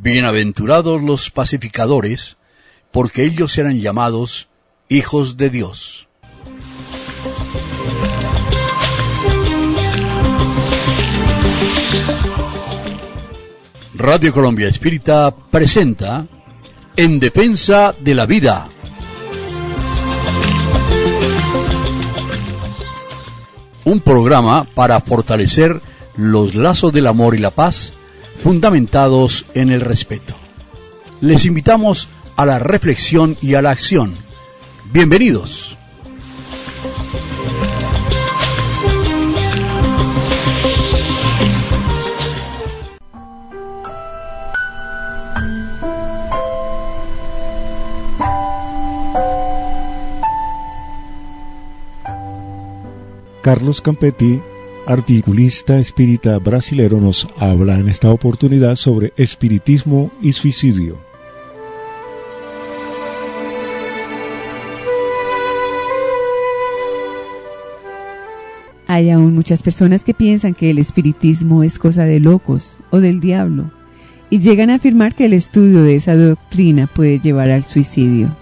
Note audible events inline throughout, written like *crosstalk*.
Bienaventurados los pacificadores, porque ellos serán llamados hijos de Dios. Radio Colombia Espírita presenta En Defensa de la Vida. Un programa para fortalecer los lazos del amor y la paz fundamentados en el respeto. Les invitamos a la reflexión y a la acción. Bienvenidos. Carlos Campetti, articulista espírita brasilero, nos habla en esta oportunidad sobre espiritismo y suicidio. Hay aún muchas personas que piensan que el espiritismo es cosa de locos o del diablo y llegan a afirmar que el estudio de esa doctrina puede llevar al suicidio.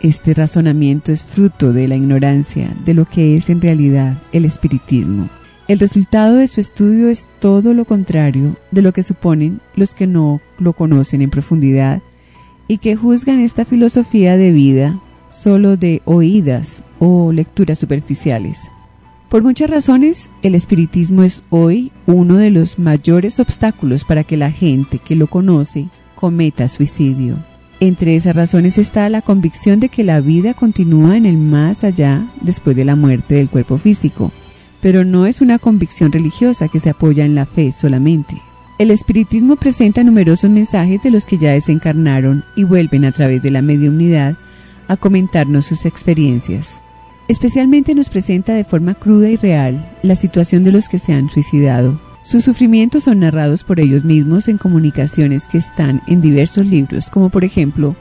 Este razonamiento es fruto de la ignorancia de lo que es en realidad el espiritismo. El resultado de su estudio es todo lo contrario de lo que suponen los que no lo conocen en profundidad y que juzgan esta filosofía de vida solo de oídas o lecturas superficiales. Por muchas razones, el espiritismo es hoy uno de los mayores obstáculos para que la gente que lo conoce cometa suicidio. Entre esas razones está la convicción de que la vida continúa en el más allá después de la muerte del cuerpo físico, pero no es una convicción religiosa que se apoya en la fe solamente. El espiritismo presenta numerosos mensajes de los que ya desencarnaron y vuelven a través de la mediunidad a comentarnos sus experiencias. Especialmente nos presenta de forma cruda y real la situación de los que se han suicidado, sus sufrimientos son narrados por ellos mismos en comunicaciones que están en diversos libros, como por ejemplo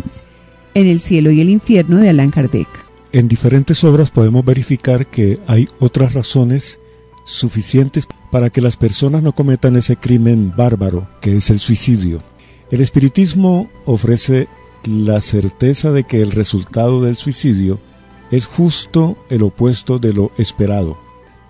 En el cielo y el infierno de Allan Kardec. En diferentes obras podemos verificar que hay otras razones suficientes para que las personas no cometan ese crimen bárbaro que es el suicidio. El espiritismo ofrece la certeza de que el resultado del suicidio es justo el opuesto de lo esperado.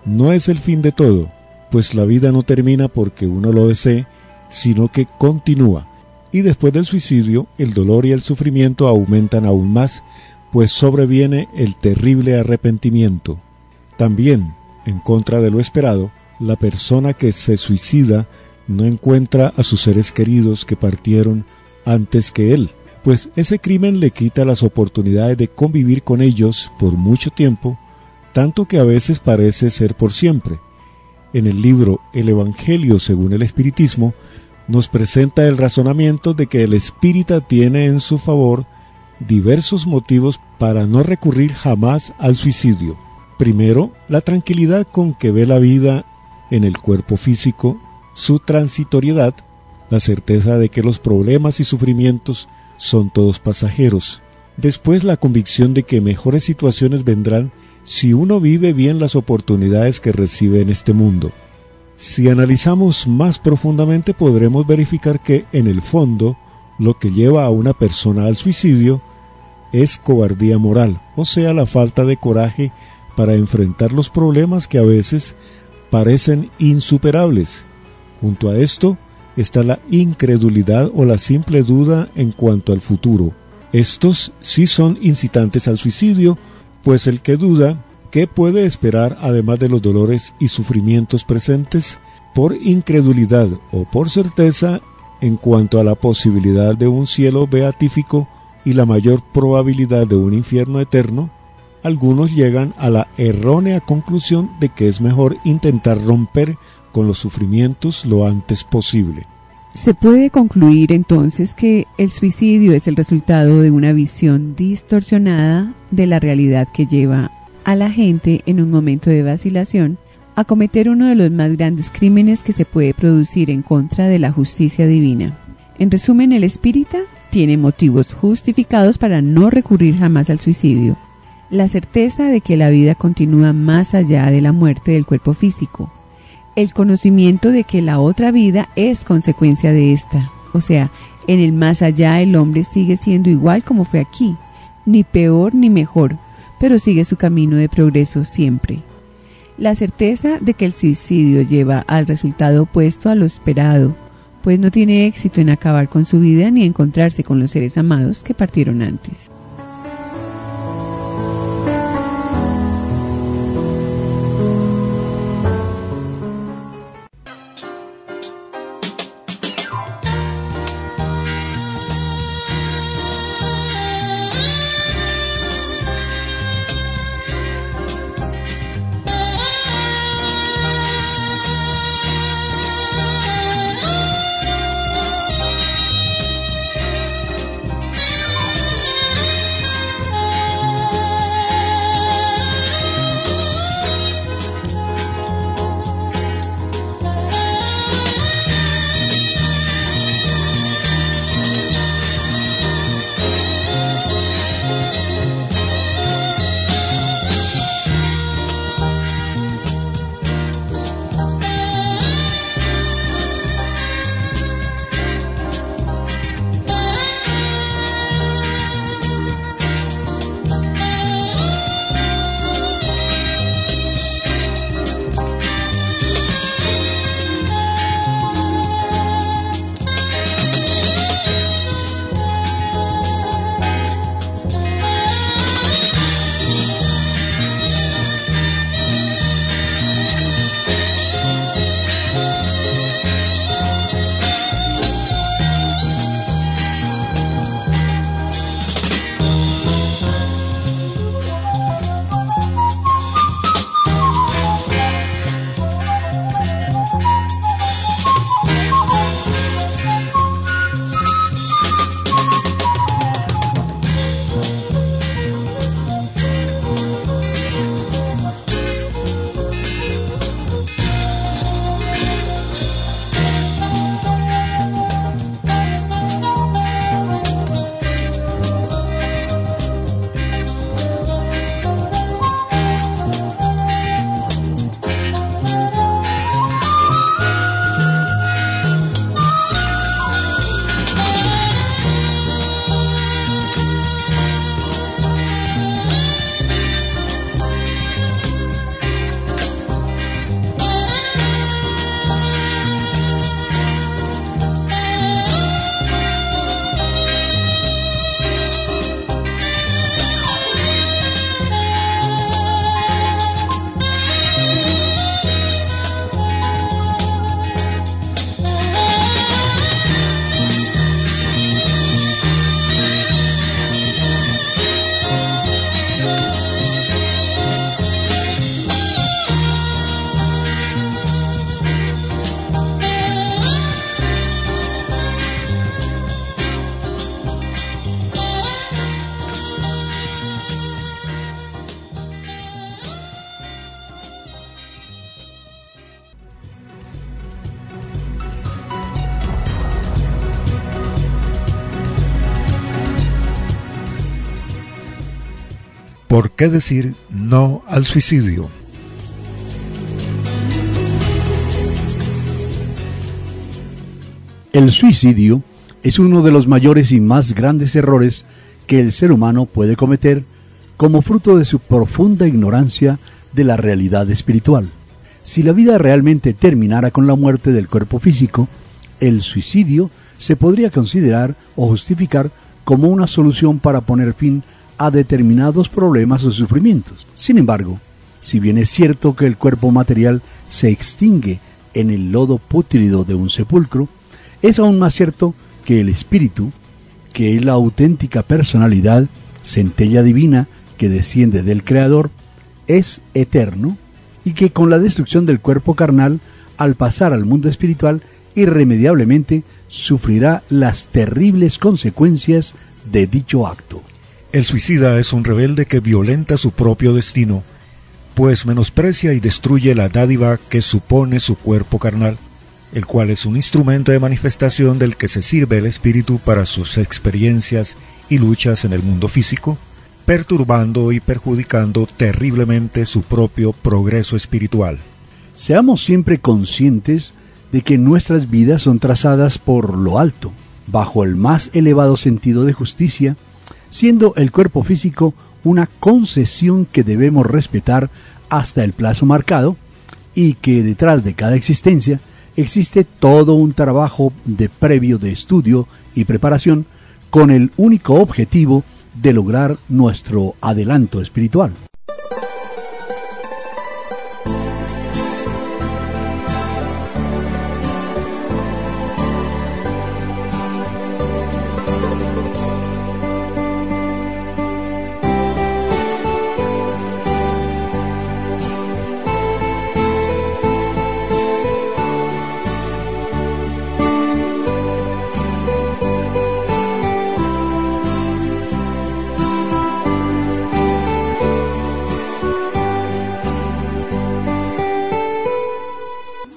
No es el fin de todo, pues la vida no termina porque uno lo desee, sino que continúa. Y después del suicidio, el dolor y el sufrimiento aumentan aún más, pues sobreviene el terrible arrepentimiento. También, en contra de lo esperado, la persona que se suicida no encuentra a sus seres queridos que partieron antes que él, pues ese crimen le quita las oportunidades de convivir con ellos por mucho tiempo, tanto que a veces parece ser por siempre en el libro El Evangelio según el Espiritismo, nos presenta el razonamiento de que el espírita tiene en su favor diversos motivos para no recurrir jamás al suicidio. Primero, la tranquilidad con que ve la vida en el cuerpo físico, su transitoriedad, la certeza de que los problemas y sufrimientos son todos pasajeros. Después la convicción de que mejores situaciones vendrán si uno vive bien las oportunidades que recibe en este mundo. Si analizamos más profundamente podremos verificar que en el fondo lo que lleva a una persona al suicidio es cobardía moral, o sea, la falta de coraje para enfrentar los problemas que a veces parecen insuperables. Junto a esto está la incredulidad o la simple duda en cuanto al futuro. Estos sí son incitantes al suicidio pues el que duda, ¿qué puede esperar además de los dolores y sufrimientos presentes? Por incredulidad o por certeza en cuanto a la posibilidad de un cielo beatífico y la mayor probabilidad de un infierno eterno, algunos llegan a la errónea conclusión de que es mejor intentar romper con los sufrimientos lo antes posible. Se puede concluir entonces que el suicidio es el resultado de una visión distorsionada de la realidad que lleva a la gente en un momento de vacilación a cometer uno de los más grandes crímenes que se puede producir en contra de la justicia divina. En resumen, el espírita tiene motivos justificados para no recurrir jamás al suicidio. La certeza de que la vida continúa más allá de la muerte del cuerpo físico. El conocimiento de que la otra vida es consecuencia de esta. O sea, en el más allá el hombre sigue siendo igual como fue aquí, ni peor ni mejor, pero sigue su camino de progreso siempre. La certeza de que el suicidio lleva al resultado opuesto a lo esperado, pues no tiene éxito en acabar con su vida ni encontrarse con los seres amados que partieron antes. Qué decir no al suicidio? El suicidio es uno de los mayores y más grandes errores que el ser humano puede cometer como fruto de su profunda ignorancia de la realidad espiritual. Si la vida realmente terminara con la muerte del cuerpo físico, el suicidio se podría considerar o justificar como una solución para poner fin a determinados problemas o sufrimientos. Sin embargo, si bien es cierto que el cuerpo material se extingue en el lodo pútrido de un sepulcro, es aún más cierto que el espíritu, que es la auténtica personalidad, centella divina que desciende del Creador, es eterno y que con la destrucción del cuerpo carnal, al pasar al mundo espiritual, irremediablemente sufrirá las terribles consecuencias de dicho acto. El suicida es un rebelde que violenta su propio destino, pues menosprecia y destruye la dádiva que supone su cuerpo carnal, el cual es un instrumento de manifestación del que se sirve el espíritu para sus experiencias y luchas en el mundo físico, perturbando y perjudicando terriblemente su propio progreso espiritual. Seamos siempre conscientes de que nuestras vidas son trazadas por lo alto, bajo el más elevado sentido de justicia, siendo el cuerpo físico una concesión que debemos respetar hasta el plazo marcado y que detrás de cada existencia existe todo un trabajo de previo de estudio y preparación con el único objetivo de lograr nuestro adelanto espiritual.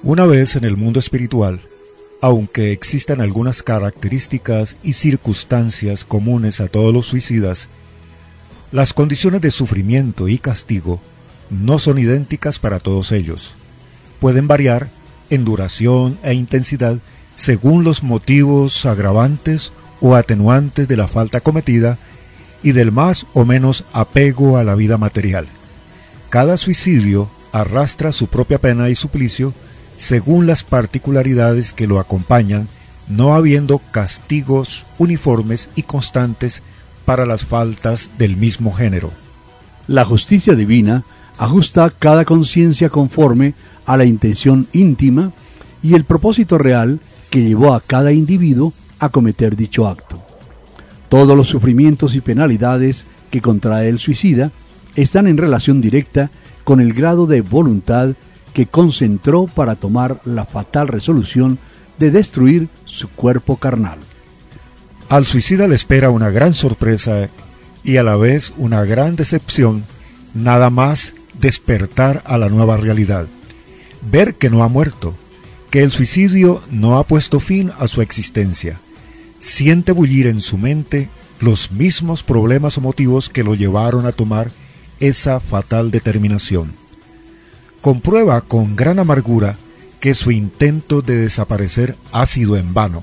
Una vez en el mundo espiritual, aunque existan algunas características y circunstancias comunes a todos los suicidas, las condiciones de sufrimiento y castigo no son idénticas para todos ellos. Pueden variar en duración e intensidad según los motivos agravantes o atenuantes de la falta cometida y del más o menos apego a la vida material. Cada suicidio arrastra su propia pena y suplicio según las particularidades que lo acompañan, no habiendo castigos uniformes y constantes para las faltas del mismo género. La justicia divina ajusta cada conciencia conforme a la intención íntima y el propósito real que llevó a cada individuo a cometer dicho acto. Todos los sufrimientos y penalidades que contrae el suicida están en relación directa con el grado de voluntad que concentró para tomar la fatal resolución de destruir su cuerpo carnal. Al suicida le espera una gran sorpresa y a la vez una gran decepción, nada más despertar a la nueva realidad, ver que no ha muerto, que el suicidio no ha puesto fin a su existencia. Siente bullir en su mente los mismos problemas o motivos que lo llevaron a tomar esa fatal determinación comprueba con gran amargura que su intento de desaparecer ha sido en vano,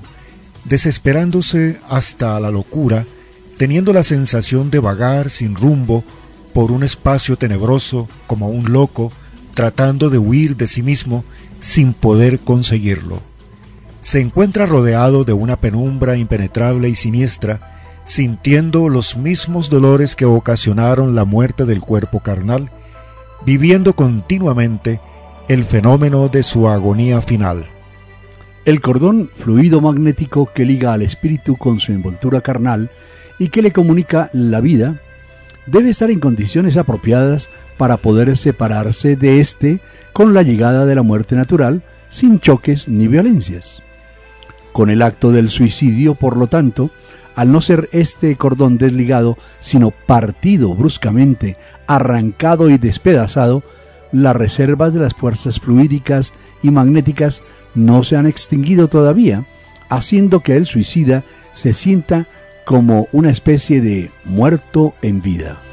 desesperándose hasta la locura, teniendo la sensación de vagar sin rumbo por un espacio tenebroso como un loco, tratando de huir de sí mismo sin poder conseguirlo. Se encuentra rodeado de una penumbra impenetrable y siniestra, sintiendo los mismos dolores que ocasionaron la muerte del cuerpo carnal, viviendo continuamente el fenómeno de su agonía final. El cordón fluido magnético que liga al espíritu con su envoltura carnal y que le comunica la vida debe estar en condiciones apropiadas para poder separarse de éste con la llegada de la muerte natural sin choques ni violencias. Con el acto del suicidio, por lo tanto, al no ser este cordón desligado, sino partido bruscamente, arrancado y despedazado, las reservas de las fuerzas fluídicas y magnéticas no se han extinguido todavía, haciendo que el suicida se sienta como una especie de muerto en vida.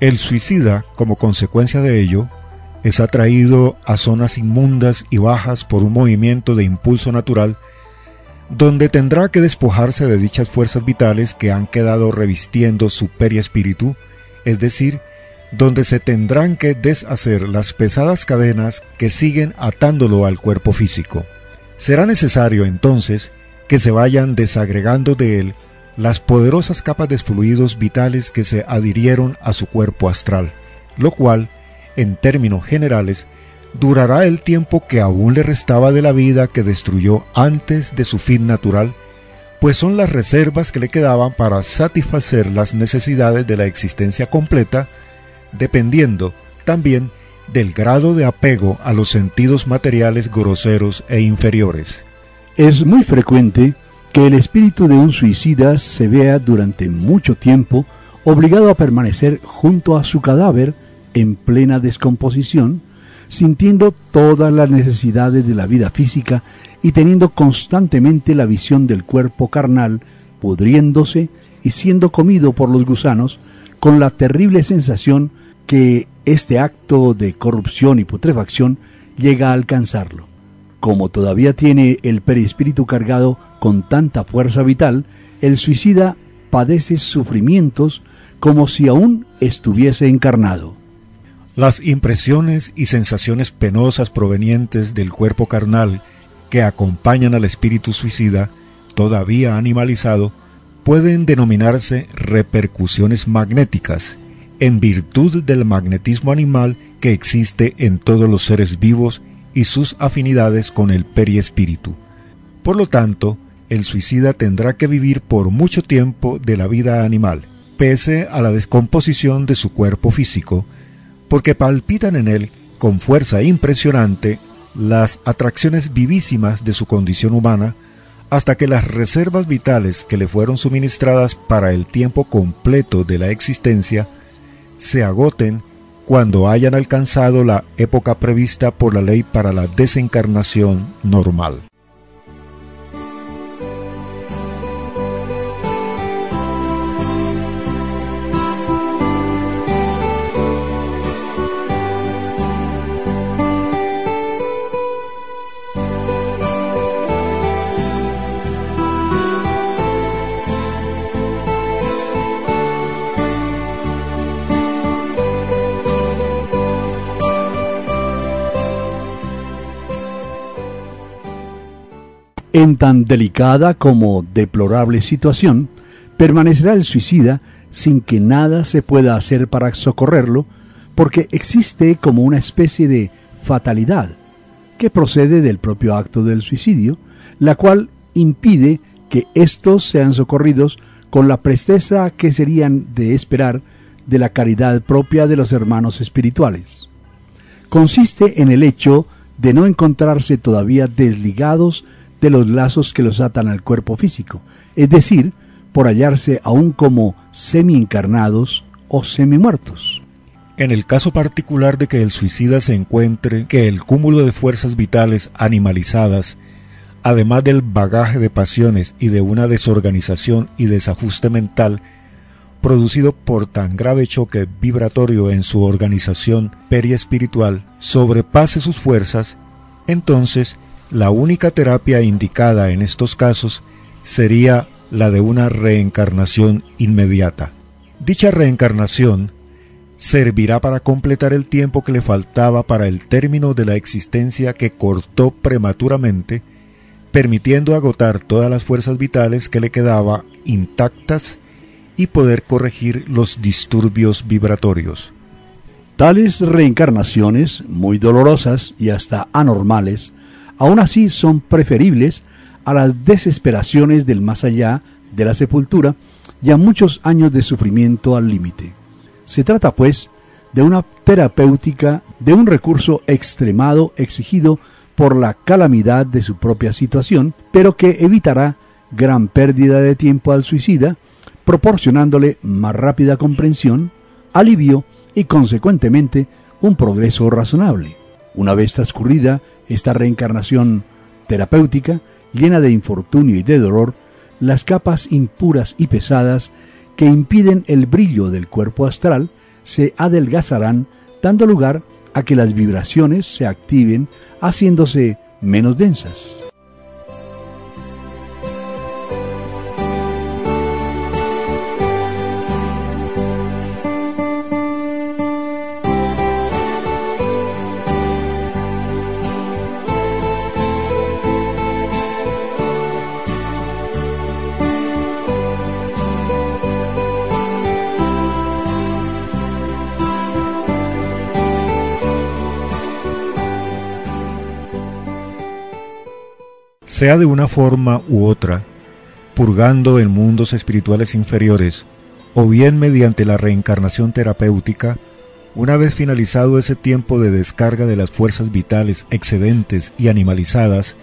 El suicida, como consecuencia de ello, es atraído a zonas inmundas y bajas por un movimiento de impulso natural, donde tendrá que despojarse de dichas fuerzas vitales que han quedado revistiendo su periespíritu, es decir, donde se tendrán que deshacer las pesadas cadenas que siguen atándolo al cuerpo físico. Será necesario entonces que se vayan desagregando de él las poderosas capas de fluidos vitales que se adhirieron a su cuerpo astral, lo cual, en términos generales, durará el tiempo que aún le restaba de la vida que destruyó antes de su fin natural, pues son las reservas que le quedaban para satisfacer las necesidades de la existencia completa, dependiendo también del grado de apego a los sentidos materiales groseros e inferiores. Es muy frecuente que el espíritu de un suicida se vea durante mucho tiempo obligado a permanecer junto a su cadáver en plena descomposición, sintiendo todas las necesidades de la vida física y teniendo constantemente la visión del cuerpo carnal pudriéndose y siendo comido por los gusanos, con la terrible sensación que este acto de corrupción y putrefacción llega a alcanzarlo. Como todavía tiene el perispíritu cargado con tanta fuerza vital, el suicida padece sufrimientos como si aún estuviese encarnado. Las impresiones y sensaciones penosas provenientes del cuerpo carnal que acompañan al espíritu suicida, todavía animalizado, pueden denominarse repercusiones magnéticas, en virtud del magnetismo animal que existe en todos los seres vivos y sus afinidades con el periespíritu. Por lo tanto, el suicida tendrá que vivir por mucho tiempo de la vida animal, pese a la descomposición de su cuerpo físico, porque palpitan en él con fuerza impresionante las atracciones vivísimas de su condición humana, hasta que las reservas vitales que le fueron suministradas para el tiempo completo de la existencia se agoten cuando hayan alcanzado la época prevista por la ley para la desencarnación normal. En tan delicada como deplorable situación, permanecerá el suicida sin que nada se pueda hacer para socorrerlo, porque existe como una especie de fatalidad que procede del propio acto del suicidio, la cual impide que éstos sean socorridos con la presteza que serían de esperar de la caridad propia de los hermanos espirituales. Consiste en el hecho de no encontrarse todavía desligados de los lazos que los atan al cuerpo físico, es decir, por hallarse aún como semi-encarnados o semi-muertos. En el caso particular de que el suicida se encuentre que el cúmulo de fuerzas vitales animalizadas, además del bagaje de pasiones y de una desorganización y desajuste mental, producido por tan grave choque vibratorio en su organización periespiritual, sobrepase sus fuerzas, entonces la única terapia indicada en estos casos sería la de una reencarnación inmediata. Dicha reencarnación servirá para completar el tiempo que le faltaba para el término de la existencia que cortó prematuramente, permitiendo agotar todas las fuerzas vitales que le quedaba intactas y poder corregir los disturbios vibratorios. Tales reencarnaciones, muy dolorosas y hasta anormales, aún así son preferibles a las desesperaciones del más allá de la sepultura y a muchos años de sufrimiento al límite. Se trata, pues, de una terapéutica, de un recurso extremado exigido por la calamidad de su propia situación, pero que evitará gran pérdida de tiempo al suicida, proporcionándole más rápida comprensión, alivio y consecuentemente un progreso razonable. Una vez transcurrida esta reencarnación terapéutica, llena de infortunio y de dolor, las capas impuras y pesadas que impiden el brillo del cuerpo astral se adelgazarán, dando lugar a que las vibraciones se activen, haciéndose menos densas. Sea de una forma u otra, purgando en mundos espirituales inferiores, o bien mediante la reencarnación terapéutica, una vez finalizado ese tiempo de descarga de las fuerzas vitales excedentes y animalizadas,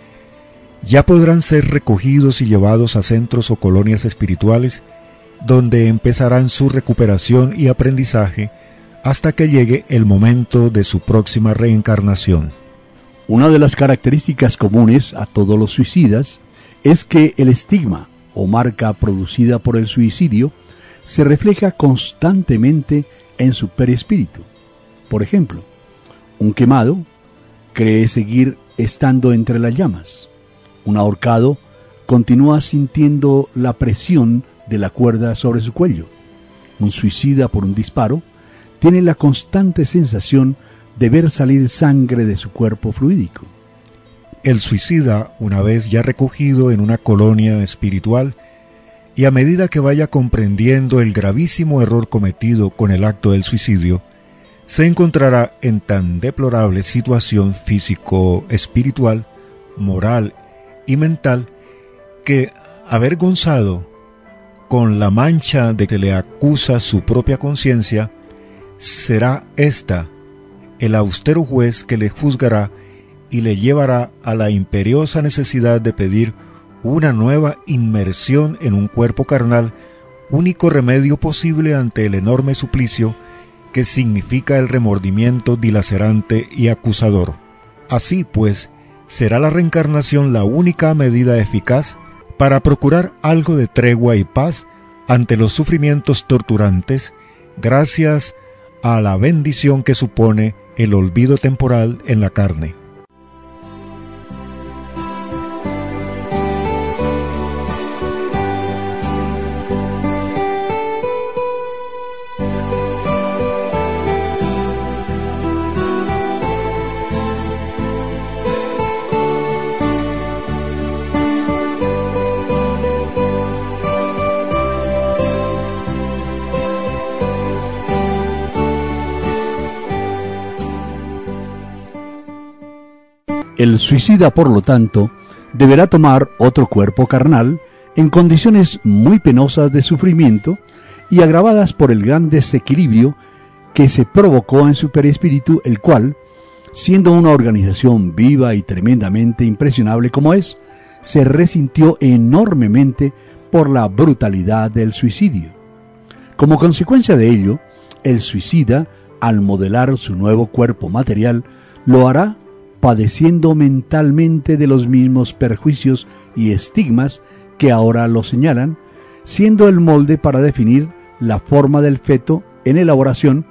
ya podrán ser recogidos y llevados a centros o colonias espirituales donde empezarán su recuperación y aprendizaje hasta que llegue el momento de su próxima reencarnación. Una de las características comunes a todos los suicidas es que el estigma o marca producida por el suicidio se refleja constantemente en su perispíritu. Por ejemplo, un quemado cree seguir estando entre las llamas. Un ahorcado continúa sintiendo la presión de la cuerda sobre su cuello. Un suicida por un disparo tiene la constante sensación de ver salir sangre de su cuerpo fluídico. El suicida, una vez ya recogido en una colonia espiritual, y a medida que vaya comprendiendo el gravísimo error cometido con el acto del suicidio, se encontrará en tan deplorable situación físico-espiritual, moral y mental que, avergonzado con la mancha de que le acusa su propia conciencia, será ésta el austero juez que le juzgará y le llevará a la imperiosa necesidad de pedir una nueva inmersión en un cuerpo carnal, único remedio posible ante el enorme suplicio que significa el remordimiento dilacerante y acusador. Así pues, será la reencarnación la única medida eficaz para procurar algo de tregua y paz ante los sufrimientos torturantes, gracias a la bendición que supone el olvido temporal en la carne. El suicida, por lo tanto, deberá tomar otro cuerpo carnal en condiciones muy penosas de sufrimiento y agravadas por el gran desequilibrio que se provocó en su perispíritu, el cual, siendo una organización viva y tremendamente impresionable como es, se resintió enormemente por la brutalidad del suicidio. Como consecuencia de ello, el suicida, al modelar su nuevo cuerpo material, lo hará padeciendo mentalmente de los mismos perjuicios y estigmas que ahora lo señalan, siendo el molde para definir la forma del feto en elaboración,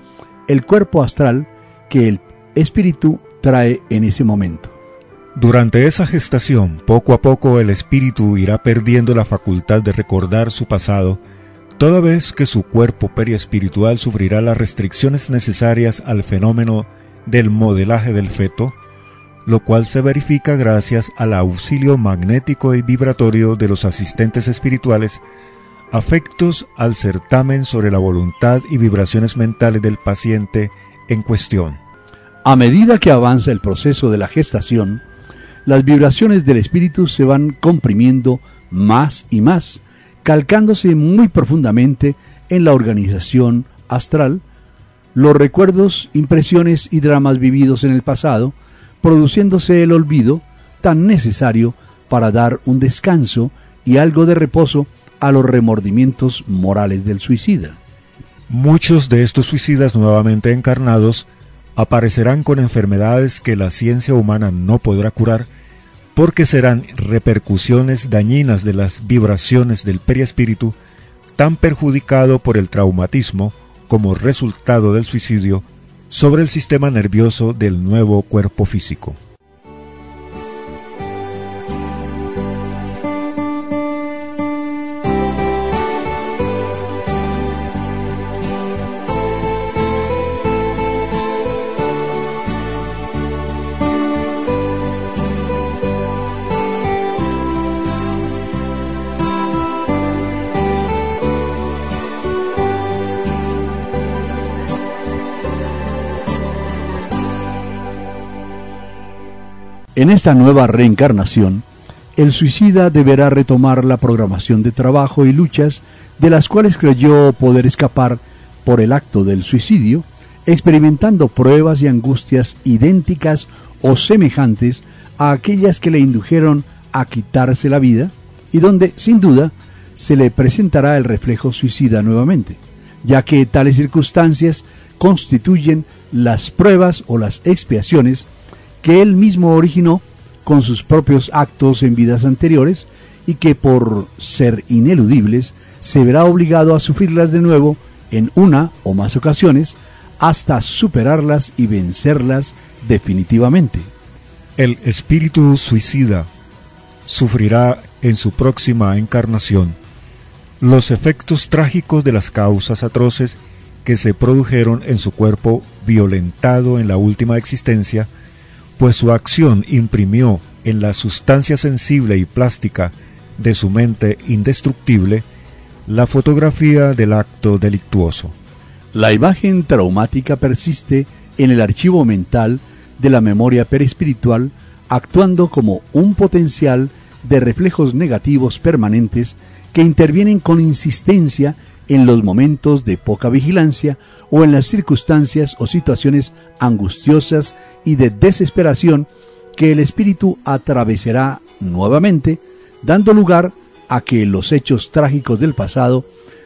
el cuerpo astral que el espíritu trae en ese momento. Durante esa gestación, poco a poco el espíritu irá perdiendo la facultad de recordar su pasado, toda vez que su cuerpo periespiritual sufrirá las restricciones necesarias al fenómeno del modelaje del feto, lo cual se verifica gracias al auxilio magnético y vibratorio de los asistentes espirituales, afectos al certamen sobre la voluntad y vibraciones mentales del paciente en cuestión. A medida que avanza el proceso de la gestación, las vibraciones del espíritu se van comprimiendo más y más, calcándose muy profundamente en la organización astral, los recuerdos, impresiones y dramas vividos en el pasado, produciéndose el olvido tan necesario para dar un descanso y algo de reposo a los remordimientos morales del suicida. Muchos de estos suicidas nuevamente encarnados aparecerán con enfermedades que la ciencia humana no podrá curar porque serán repercusiones dañinas de las vibraciones del periespíritu tan perjudicado por el traumatismo como resultado del suicidio sobre el sistema nervioso del nuevo cuerpo físico. En esta nueva reencarnación, el suicida deberá retomar la programación de trabajo y luchas de las cuales creyó poder escapar por el acto del suicidio, experimentando pruebas y angustias idénticas o semejantes a aquellas que le indujeron a quitarse la vida y donde, sin duda, se le presentará el reflejo suicida nuevamente, ya que tales circunstancias constituyen las pruebas o las expiaciones que él mismo originó con sus propios actos en vidas anteriores y que por ser ineludibles se verá obligado a sufrirlas de nuevo en una o más ocasiones hasta superarlas y vencerlas definitivamente. El espíritu suicida sufrirá en su próxima encarnación los efectos trágicos de las causas atroces que se produjeron en su cuerpo violentado en la última existencia, pues su acción imprimió en la sustancia sensible y plástica de su mente indestructible la fotografía del acto delictuoso. La imagen traumática persiste en el archivo mental de la memoria perespiritual, actuando como un potencial de reflejos negativos permanentes que intervienen con insistencia en los momentos de poca vigilancia o en las circunstancias o situaciones angustiosas y de desesperación que el espíritu atravesará nuevamente, dando lugar a que los hechos trágicos del pasado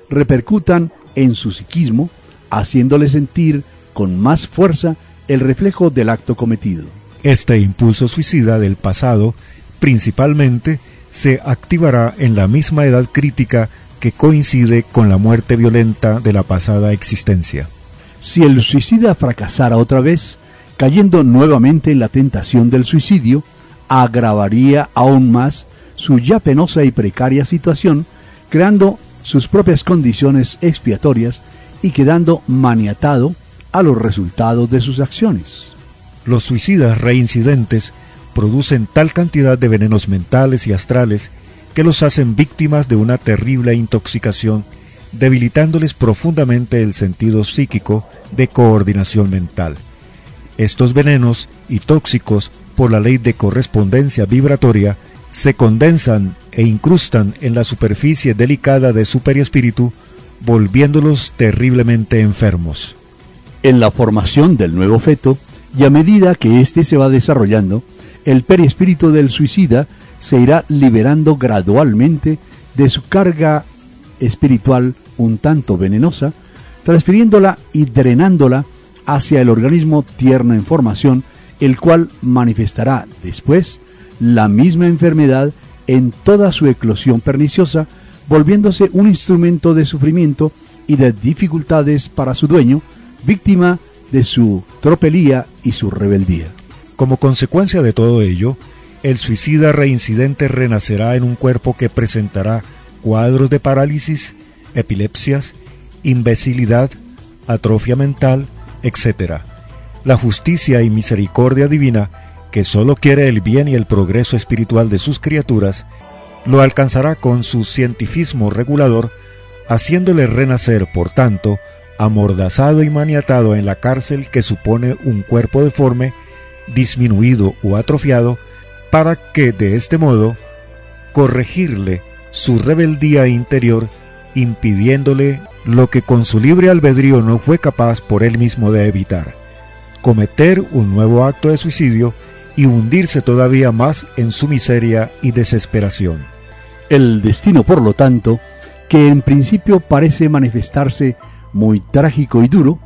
repercutan en su psiquismo, haciéndole sentir con más fuerza el reflejo del acto cometido. Este impulso suicida del pasado principalmente se activará en la misma edad crítica que coincide con la muerte violenta de la pasada existencia. Si el suicida fracasara otra vez, cayendo nuevamente en la tentación del suicidio, agravaría aún más su ya penosa y precaria situación, creando sus propias condiciones expiatorias y quedando maniatado a los resultados de sus acciones. Los suicidas reincidentes producen tal cantidad de venenos mentales y astrales que los hacen víctimas de una terrible intoxicación, debilitándoles profundamente el sentido psíquico de coordinación mental. Estos venenos y tóxicos, por la ley de correspondencia vibratoria, se condensan e incrustan en la superficie delicada de su perispíritu, volviéndolos terriblemente enfermos. En la formación del nuevo feto, y a medida que éste se va desarrollando, el perispíritu del suicida se irá liberando gradualmente de su carga espiritual un tanto venenosa, transfiriéndola y drenándola hacia el organismo tierno en formación, el cual manifestará después la misma enfermedad en toda su eclosión perniciosa, volviéndose un instrumento de sufrimiento y de dificultades para su dueño, víctima de su tropelía y su rebeldía. Como consecuencia de todo ello, el suicida reincidente renacerá en un cuerpo que presentará cuadros de parálisis, epilepsias, imbecilidad, atrofia mental, etc. La justicia y misericordia divina, que sólo quiere el bien y el progreso espiritual de sus criaturas, lo alcanzará con su cientifismo regulador, haciéndole renacer, por tanto, amordazado y maniatado en la cárcel que supone un cuerpo deforme, disminuido o atrofiado, para que de este modo corregirle su rebeldía interior, impidiéndole lo que con su libre albedrío no fue capaz por él mismo de evitar, cometer un nuevo acto de suicidio y hundirse todavía más en su miseria y desesperación. El destino, por lo tanto, que en principio parece manifestarse muy trágico y duro,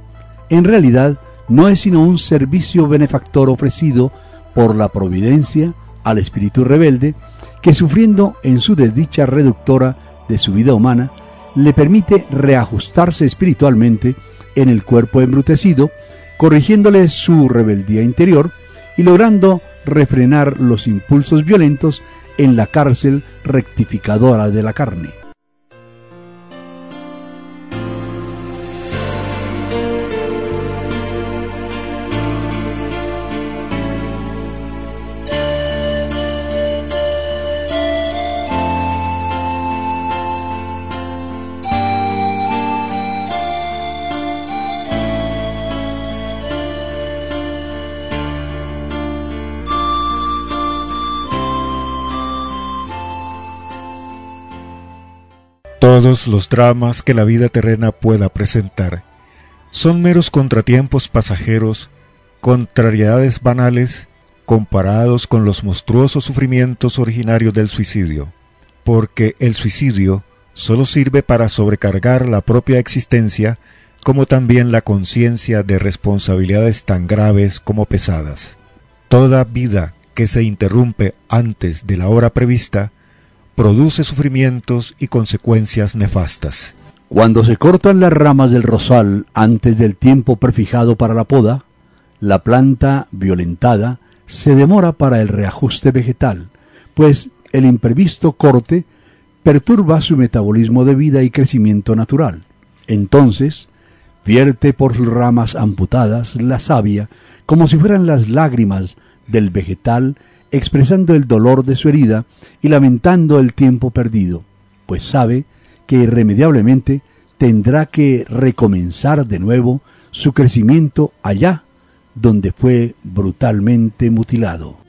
en realidad no es sino un servicio benefactor ofrecido por la providencia al espíritu rebelde que sufriendo en su desdicha reductora de su vida humana, le permite reajustarse espiritualmente en el cuerpo embrutecido, corrigiéndole su rebeldía interior y logrando refrenar los impulsos violentos en la cárcel rectificadora de la carne. Todos los dramas que la vida terrena pueda presentar son meros contratiempos pasajeros, contrariedades banales comparados con los monstruosos sufrimientos originarios del suicidio, porque el suicidio solo sirve para sobrecargar la propia existencia como también la conciencia de responsabilidades tan graves como pesadas. Toda vida que se interrumpe antes de la hora prevista produce sufrimientos y consecuencias nefastas. Cuando se cortan las ramas del rosal antes del tiempo prefijado para la poda, la planta violentada se demora para el reajuste vegetal, pues el imprevisto corte perturba su metabolismo de vida y crecimiento natural. Entonces, vierte por sus ramas amputadas la savia como si fueran las lágrimas del vegetal expresando el dolor de su herida y lamentando el tiempo perdido, pues sabe que irremediablemente tendrá que recomenzar de nuevo su crecimiento allá donde fue brutalmente mutilado.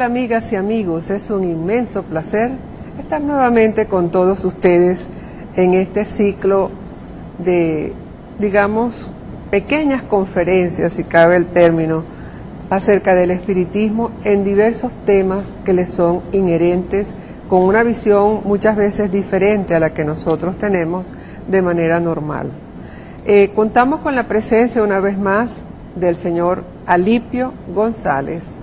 Amigas y amigos? Es un inmenso placer estar nuevamente con todos ustedes en este ciclo de, digamos, pequeñas conferencias, si cabe el término, acerca del espiritismo en diversos temas que les son inherentes, con una visión muchas veces diferente a la que nosotros tenemos de manera normal. Eh, contamos con la presencia una vez más del señor Alipio González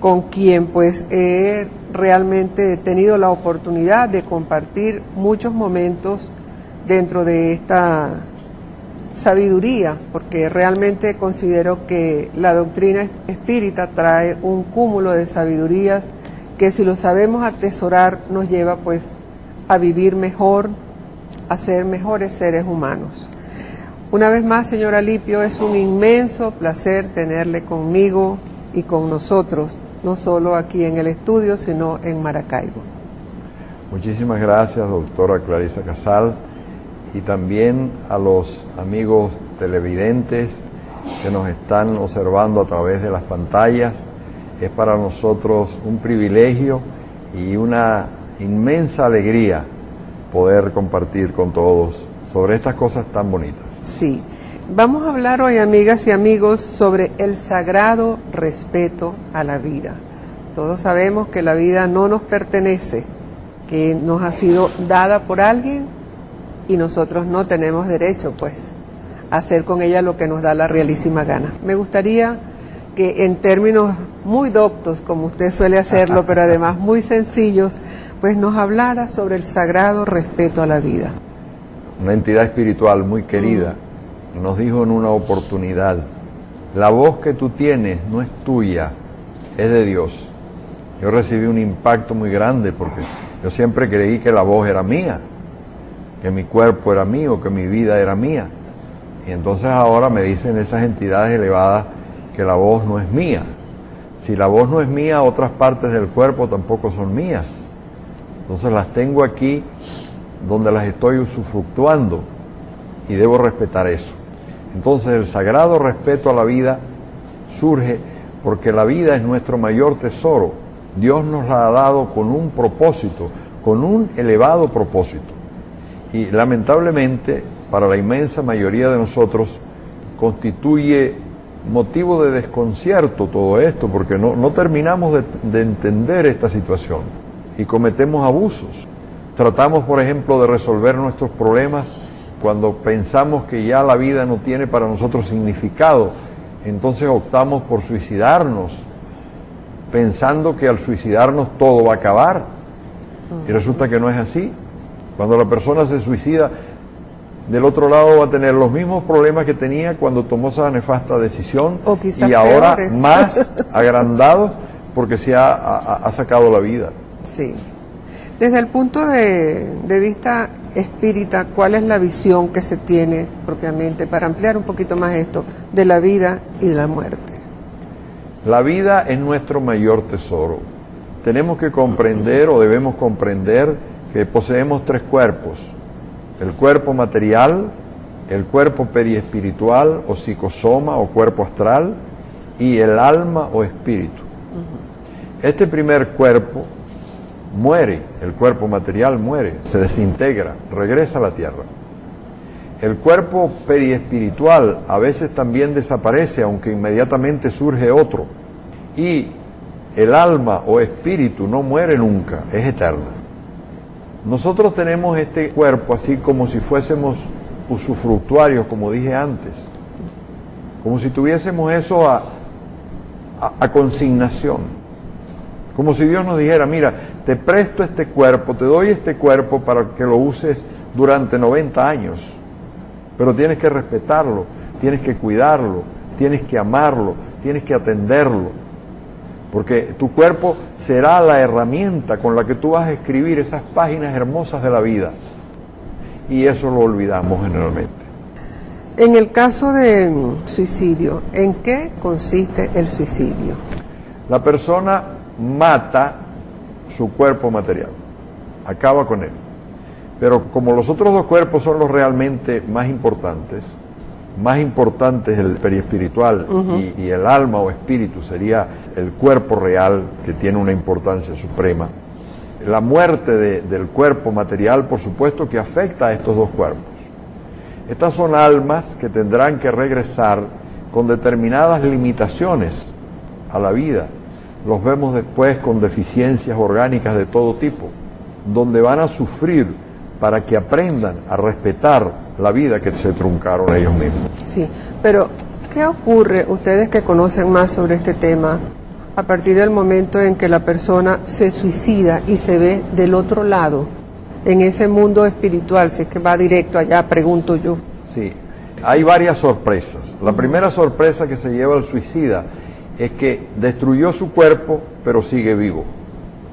con quien pues he realmente tenido la oportunidad de compartir muchos momentos dentro de esta sabiduría, porque realmente considero que la doctrina espírita trae un cúmulo de sabidurías que si lo sabemos atesorar nos lleva pues a vivir mejor, a ser mejores seres humanos. Una vez más, señora Alipio, es un inmenso placer tenerle conmigo y con nosotros, no solo aquí en el estudio, sino en Maracaibo. Muchísimas gracias, doctora Clarisa Casal, y también a los amigos televidentes que nos están observando a través de las pantallas. Es para nosotros un privilegio y una inmensa alegría poder compartir con todos sobre estas cosas tan bonitas. Sí. Vamos a hablar hoy, amigas y amigos, sobre el sagrado respeto a la vida. Todos sabemos que la vida no nos pertenece, que nos ha sido dada por alguien y nosotros no tenemos derecho, pues, a hacer con ella lo que nos da la realísima gana. Me gustaría que en términos muy doctos, como usted suele hacerlo, pero además muy sencillos, pues nos hablara sobre el sagrado respeto a la vida. Una entidad espiritual muy querida nos dijo en una oportunidad, la voz que tú tienes no es tuya, es de Dios. Yo recibí un impacto muy grande porque yo siempre creí que la voz era mía, que mi cuerpo era mío, que mi vida era mía. Y entonces ahora me dicen esas entidades elevadas que la voz no es mía. Si la voz no es mía, otras partes del cuerpo tampoco son mías. Entonces las tengo aquí donde las estoy usufructuando y debo respetar eso. Entonces el sagrado respeto a la vida surge porque la vida es nuestro mayor tesoro. Dios nos la ha dado con un propósito, con un elevado propósito. Y lamentablemente, para la inmensa mayoría de nosotros, constituye motivo de desconcierto todo esto, porque no, terminamos de, de entender esta situación y cometemos abusos. Tratamos, por ejemplo, de resolver nuestros problemas cuando pensamos que ya la vida no tiene para nosotros significado, entonces optamos por suicidarnos, pensando que al suicidarnos todo va a acabar. Y resulta que no es así. Cuando la persona se suicida, del otro lado va a tener los mismos problemas que tenía cuando tomó esa nefasta decisión y ahora más *laughs* agrandados porque se ha, ha, sacado la vida. Sí. Desde el punto de, de, vista espírita, ¿cuál es la visión que se tiene propiamente para ampliar un poquito más esto de la vida y de la muerte? La vida es nuestro mayor tesoro. Tenemos que comprender o debemos comprender que poseemos tres cuerpos, el cuerpo material, el cuerpo periespiritual o psicosoma o cuerpo astral y el alma o espíritu. Este primer cuerpo muere, el cuerpo material muere, se desintegra, regresa a la tierra. El cuerpo periespiritual a veces también desaparece, aunque inmediatamente surge otro. Y el alma o espíritu no muere nunca, es eterna. Nosotros tenemos este cuerpo así como si fuésemos usufructuarios, como dije antes, como si tuviésemos eso a, a, consignación, como si Dios nos dijera, mira, te presto este cuerpo, te doy este cuerpo para que lo uses durante 90 años, pero tienes que respetarlo, tienes que cuidarlo, tienes que amarlo, tienes que atenderlo porque tu cuerpo será la herramienta con la que tú vas a escribir esas páginas hermosas de la vida. Y eso lo olvidamos generalmente. En el caso de suicidio, ¿en qué consiste el suicidio? La persona mata su cuerpo material, acaba con él. Pero como los otros dos cuerpos son los realmente más importantes, más importante es el periespiritual y, el alma o espíritu sería el cuerpo real que tiene una importancia suprema. La muerte del cuerpo material, por supuesto, que afecta a estos dos cuerpos. Estas son almas que tendrán que regresar con determinadas limitaciones a la vida. Los vemos después con deficiencias orgánicas de todo tipo, donde van a sufrir para que aprendan a respetar la vida que se truncaron ellos mismos. Sí, pero ¿qué ocurre, ustedes que conocen más sobre este tema, a partir del momento en que la persona se suicida y se ve del otro lado, en ese mundo espiritual, si es que va directo allá, pregunto yo. Sí, hay varias sorpresas. La primera sorpresa que se lleva al suicida es que destruyó su cuerpo, pero sigue vivo.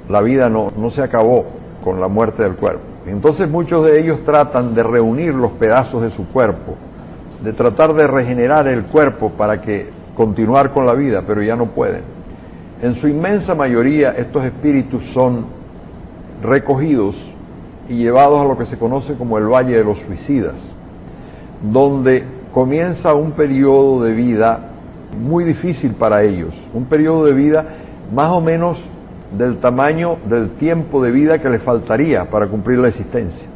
La vida no, no se acabó con la muerte del cuerpo. Entonces muchos de ellos tratan de reunir los pedazos de su cuerpo, de tratar de regenerar el cuerpo para que continuar con la vida, pero ya no pueden. En su inmensa mayoría estos espíritus son recogidos y llevados a lo que se conoce como el Valle de los Suicidas, donde comienza un periodo de vida muy difícil para ellos, un periodo de vida más o menos del tamaño del tiempo de vida que le faltaría para cumplir la existencia.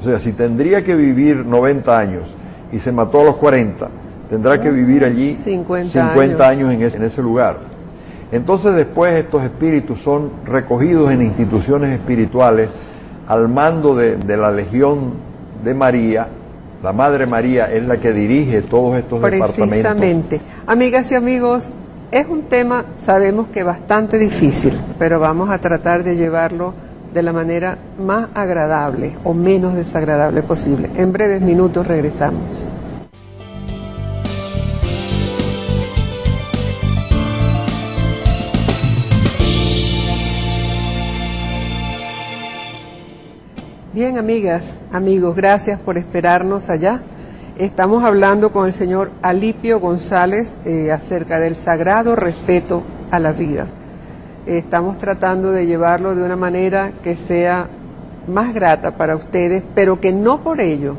O sea, si tendría que vivir 90 años y se mató a los 40, tendrá que vivir allí 50, años, en, ese, en ese lugar. Entonces después estos espíritus son recogidos en instituciones espirituales al mando de, de, la Legión de María. La Madre María es la que dirige todos estos departamentos. Precisamente. Amigas y amigos, es un tema, sabemos que bastante difícil, pero vamos a tratar de llevarlo de la manera más agradable o menos desagradable posible. En breves minutos regresamos. Bien, amigas, amigos, gracias por esperarnos allá. Estamos hablando con el señor Alipio González eh, acerca del sagrado respeto a la vida. Estamos tratando de llevarlo de una manera que sea más grata para ustedes, pero que no por ello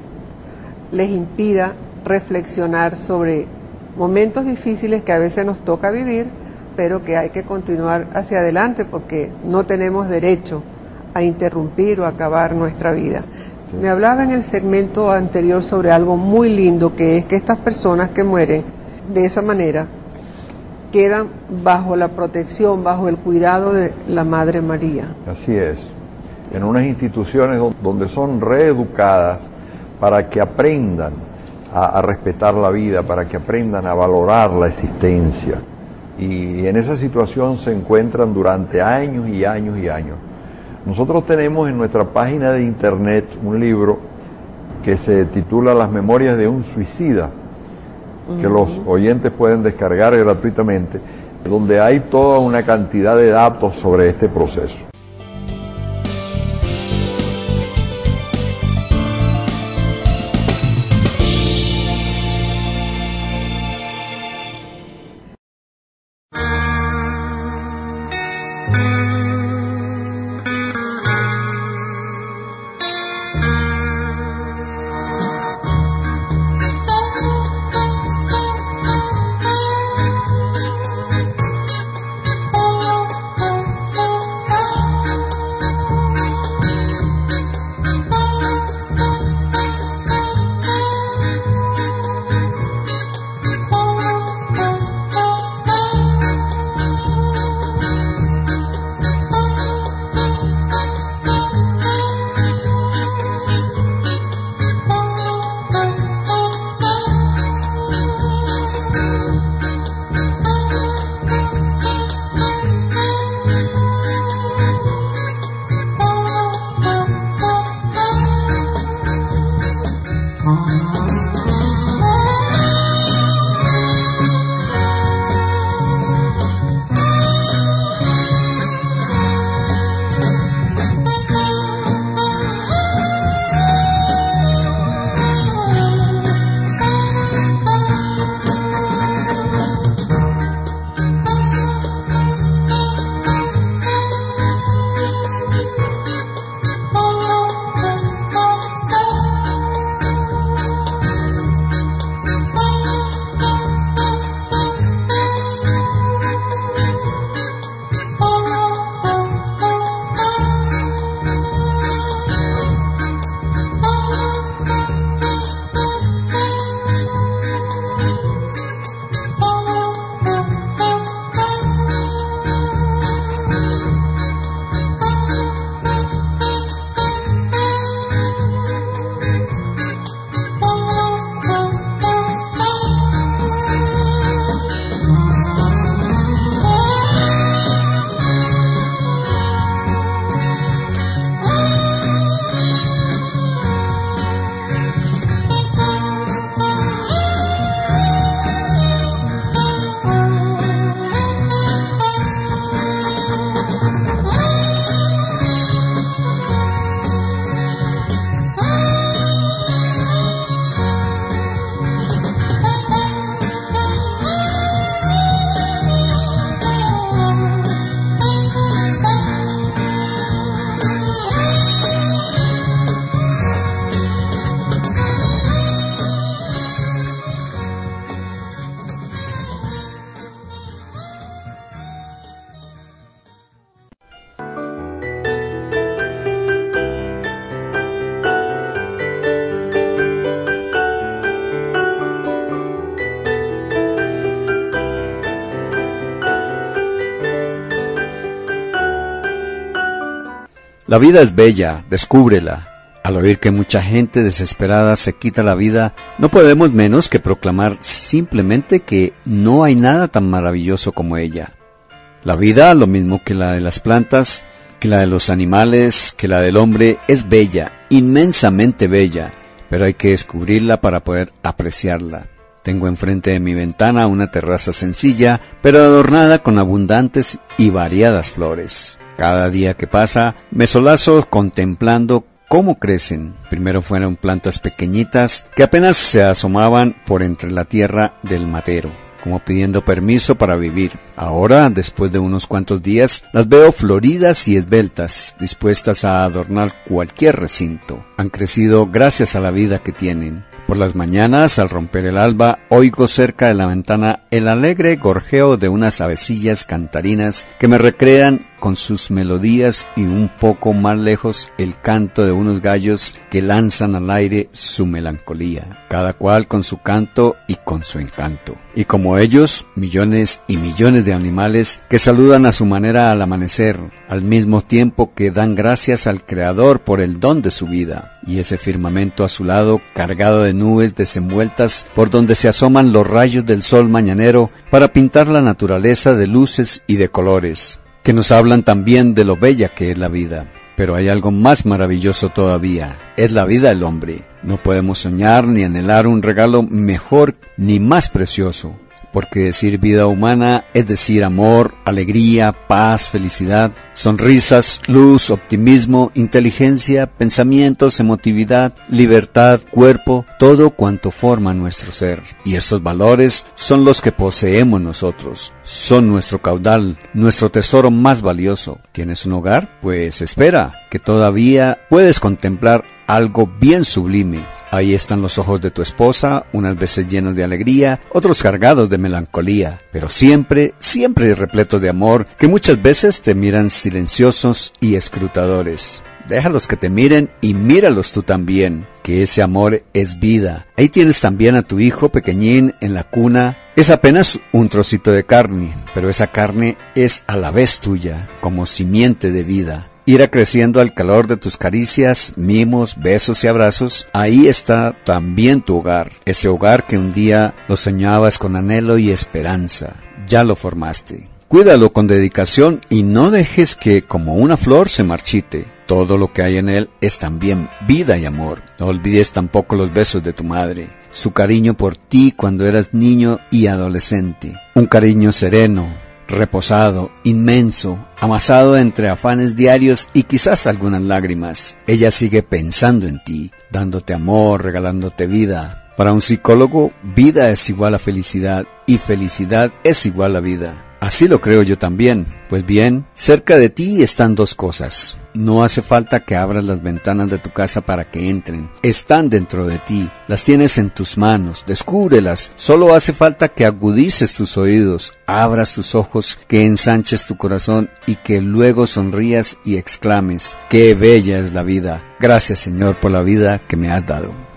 les impida reflexionar sobre momentos difíciles que a veces nos toca vivir, pero que hay que continuar hacia adelante porque no tenemos derecho a interrumpir o acabar nuestra vida. Me hablaba en el segmento anterior sobre algo muy lindo, que es que estas personas que mueren de esa manera quedan bajo la protección, bajo el cuidado de la Madre María. Así es, en unas instituciones donde son reeducadas para que aprendan a, a, respetar la vida, para que aprendan a valorar la existencia. Y en esa situación se encuentran durante años y años y años. Nosotros tenemos en nuestra página de internet un libro que se titula Las Memorias de un Suicida, que los oyentes pueden descargar gratuitamente, donde hay toda una cantidad de datos sobre este proceso. La vida es bella, descúbrela. Al oír que mucha gente desesperada se quita la vida, no podemos menos que proclamar simplemente que no hay nada tan maravilloso como ella. La vida, lo mismo que la de las plantas, que la de los animales, que la del hombre, es bella, inmensamente bella, pero hay que descubrirla para poder apreciarla. Tengo enfrente de mi ventana una terraza sencilla, pero adornada con abundantes y variadas flores. Cada día que pasa, me solazo contemplando cómo crecen. Primero fueron plantas pequeñitas que apenas se asomaban por entre la tierra del matero como pidiendo permiso para vivir. Ahora, después de unos cuantos días, las veo floridas y esbeltas, dispuestas a adornar cualquier recinto. Han crecido gracias a la vida que tienen. Por las mañanas, al romper el alba, oigo cerca de la ventana el alegre gorjeo de unas avecillas cantarinas que me recrean con sus melodías y un poco más lejos el canto de unos gallos que lanzan al aire su melancolía, cada cual con su canto y con su encanto. Y como ellos, millones y millones de animales que saludan a su manera al amanecer, al mismo tiempo que dan gracias al Creador por el don de su vida, y ese firmamento a su lado cargado de nubes desenvueltas por donde se asoman los rayos del sol mañanero para pintar la naturaleza de luces y de colores que nos hablan también de lo bella que es la vida. Pero hay algo más maravilloso todavía, es la vida del hombre. No podemos soñar ni anhelar un regalo mejor ni más precioso porque decir vida humana es decir amor, alegría, paz, felicidad, sonrisas, luz, optimismo, inteligencia, pensamientos, emotividad, libertad, cuerpo, todo cuanto forma nuestro ser. Y estos valores son los que poseemos nosotros, son nuestro caudal, nuestro tesoro más valioso. ¿Tienes un hogar? Pues espera, que todavía puedes contemplar algo bien sublime. Ahí están los ojos de tu esposa, unas veces llenos de alegría, otros cargados de melancolía, pero siempre, siempre repletos de amor, que muchas veces te miran silenciosos y escrutadores. Déjalos que te miren y míralos tú también, que ese amor es vida. Ahí tienes también a tu hijo pequeñín en la cuna. Es apenas un trocito de carne, pero esa carne es a la vez tuya, como simiente de vida irá creciendo al calor de tus caricias, mimos, besos y abrazos, ahí está también tu hogar, ese hogar que un día lo soñabas con anhelo y esperanza. Ya lo formaste. Cuídalo con dedicación y no dejes que como una flor se marchite. Todo lo que hay en él es también vida y amor. No olvides tampoco los besos de tu madre, su cariño por ti cuando eras niño y adolescente. Un cariño sereno, reposado, inmenso, amasado entre afanes diarios y quizás algunas lágrimas. Ella sigue pensando en ti, dándote amor, regalándote vida. Para un psicólogo, vida es igual a felicidad y felicidad es igual a vida. Así lo creo yo también. Pues bien, cerca de ti están dos cosas. No hace falta que abras las ventanas de tu casa para que entren. Están dentro de ti. Las tienes en tus manos. Descúbrelas. Solo hace falta que agudices tus oídos, abras tus ojos, que ensanches tu corazón y que luego sonrías y exclames, qué bella es la vida. Gracias Señor por la vida que me has dado.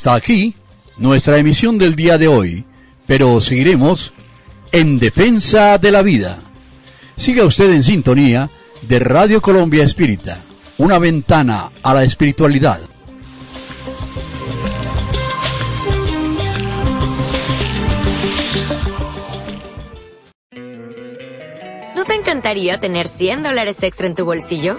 Hasta aquí nuestra emisión del día de hoy, pero seguiremos en defensa de la vida. Siga usted en sintonía de Radio Colombia Espírita, una ventana a la espiritualidad. ¿No te encantaría tener 100 dólares extra en tu bolsillo?